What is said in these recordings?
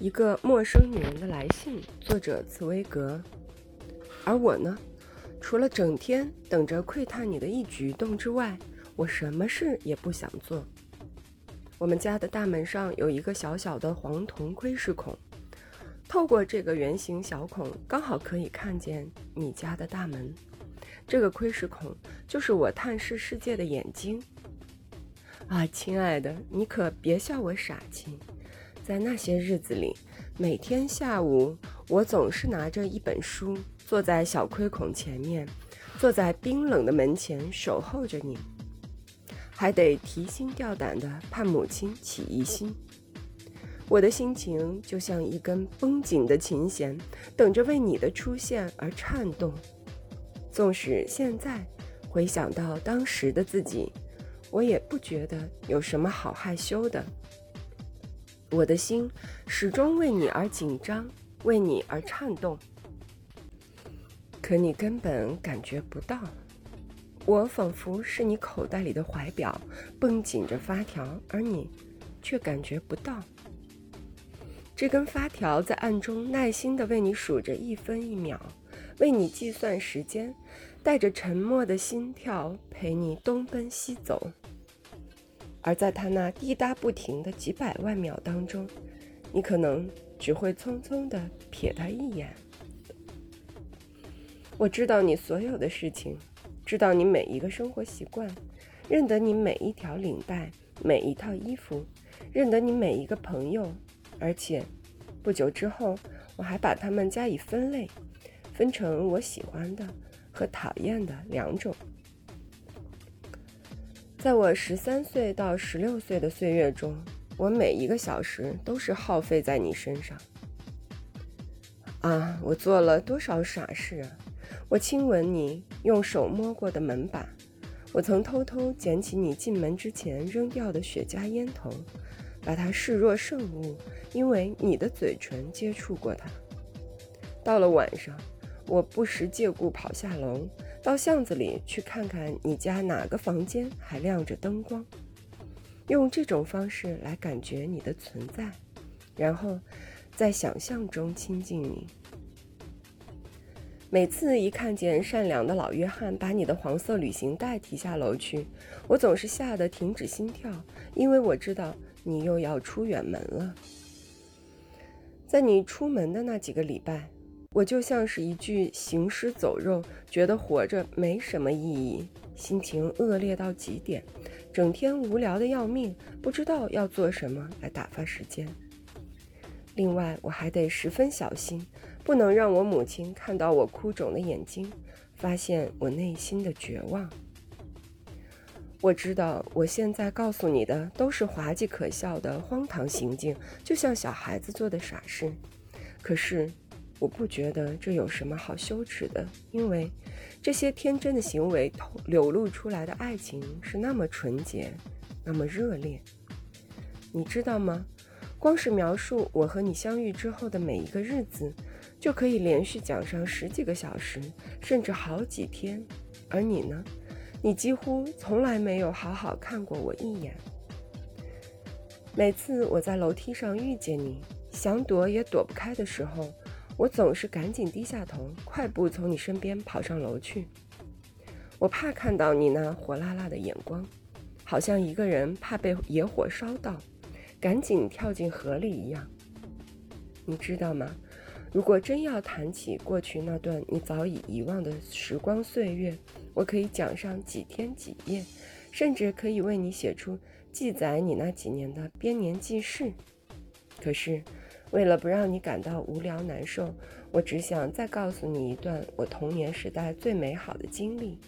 一个陌生女人的来信，作者茨威格。而我呢，除了整天等着窥探你的一举一动之外，我什么事也不想做。我们家的大门上有一个小小的黄铜窥视孔，透过这个圆形小孔，刚好可以看见你家的大门。这个窥视孔就是我探视世界的眼睛。啊，亲爱的，你可别笑我傻气。在那些日子里，每天下午，我总是拿着一本书，坐在小窥孔前面，坐在冰冷的门前守候着你，还得提心吊胆的怕母亲起疑心。我的心情就像一根绷紧的琴弦，等着为你的出现而颤动。纵使现在回想到当时的自己，我也不觉得有什么好害羞的。我的心始终为你而紧张，为你而颤动。可你根本感觉不到，我仿佛是你口袋里的怀表，绷紧着发条，而你却感觉不到。这根发条在暗中耐心地为你数着一分一秒，为你计算时间，带着沉默的心跳陪你东奔西走。而在他那滴答不停的几百万秒当中，你可能只会匆匆地瞥他一眼。我知道你所有的事情，知道你每一个生活习惯，认得你每一条领带、每一套衣服，认得你每一个朋友，而且不久之后，我还把他们加以分类，分成我喜欢的和讨厌的两种。在我十三岁到十六岁的岁月中，我每一个小时都是耗费在你身上。啊，我做了多少傻事啊！我亲吻你用手摸过的门把，我曾偷偷捡起你进门之前扔掉的雪茄烟头，把它视若圣物，因为你的嘴唇接触过它。到了晚上，我不时借故跑下楼。到巷子里去看看你家哪个房间还亮着灯光，用这种方式来感觉你的存在，然后在想象中亲近你。每次一看见善良的老约翰把你的黄色旅行袋提下楼去，我总是吓得停止心跳，因为我知道你又要出远门了。在你出门的那几个礼拜。我就像是一具行尸走肉，觉得活着没什么意义，心情恶劣到极点，整天无聊的要命，不知道要做什么来打发时间。另外，我还得十分小心，不能让我母亲看到我哭肿的眼睛，发现我内心的绝望。我知道，我现在告诉你的都是滑稽可笑的荒唐行径，就像小孩子做的傻事。可是。我不觉得这有什么好羞耻的，因为这些天真的行为透流露出来的爱情是那么纯洁，那么热烈。你知道吗？光是描述我和你相遇之后的每一个日子，就可以连续讲上十几个小时，甚至好几天。而你呢？你几乎从来没有好好看过我一眼。每次我在楼梯上遇见你，想躲也躲不开的时候。我总是赶紧低下头，快步从你身边跑上楼去。我怕看到你那火辣辣的眼光，好像一个人怕被野火烧到，赶紧跳进河里一样。你知道吗？如果真要谈起过去那段你早已遗忘的时光岁月，我可以讲上几天几夜，甚至可以为你写出记载你那几年的编年记事。可是。为了不让你感到无聊难受，我只想再告诉你一段我童年时代最美好的经历。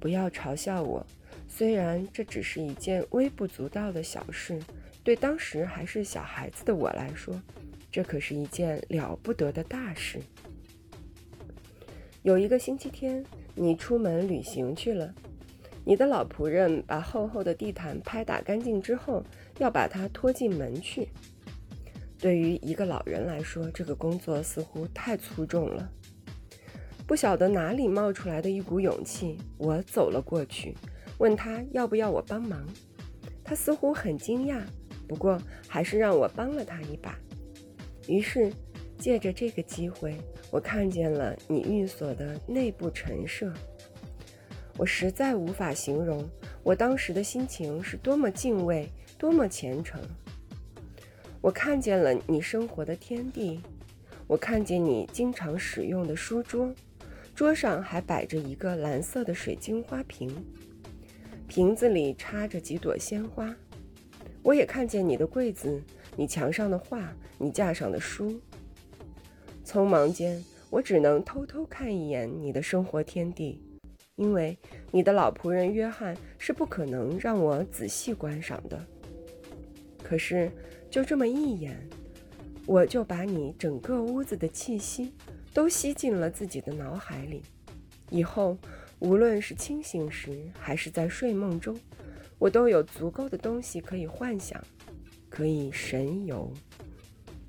不要嘲笑我，虽然这只是一件微不足道的小事，对当时还是小孩子的我来说，这可是一件了不得的大事。有一个星期天，你出门旅行去了，你的老仆人把厚厚的地毯拍打干净之后，要把它拖进门去。对于一个老人来说，这个工作似乎太粗重了。不晓得哪里冒出来的一股勇气，我走了过去，问他要不要我帮忙。他似乎很惊讶，不过还是让我帮了他一把，于是，借着这个机会，我看见了你寓所的内部陈设。我实在无法形容我当时的心情是多么敬畏，多么虔诚。我看见了你生活的天地，我看见你经常使用的书桌，桌上还摆着一个蓝色的水晶花瓶，瓶子里插着几朵鲜花。我也看见你的柜子，你墙上的画，你架上的书。匆忙间，我只能偷偷看一眼你的生活天地。因为你的老仆人约翰是不可能让我仔细观赏的。可是就这么一眼，我就把你整个屋子的气息都吸进了自己的脑海里。以后无论是清醒时还是在睡梦中，我都有足够的东西可以幻想，可以神游。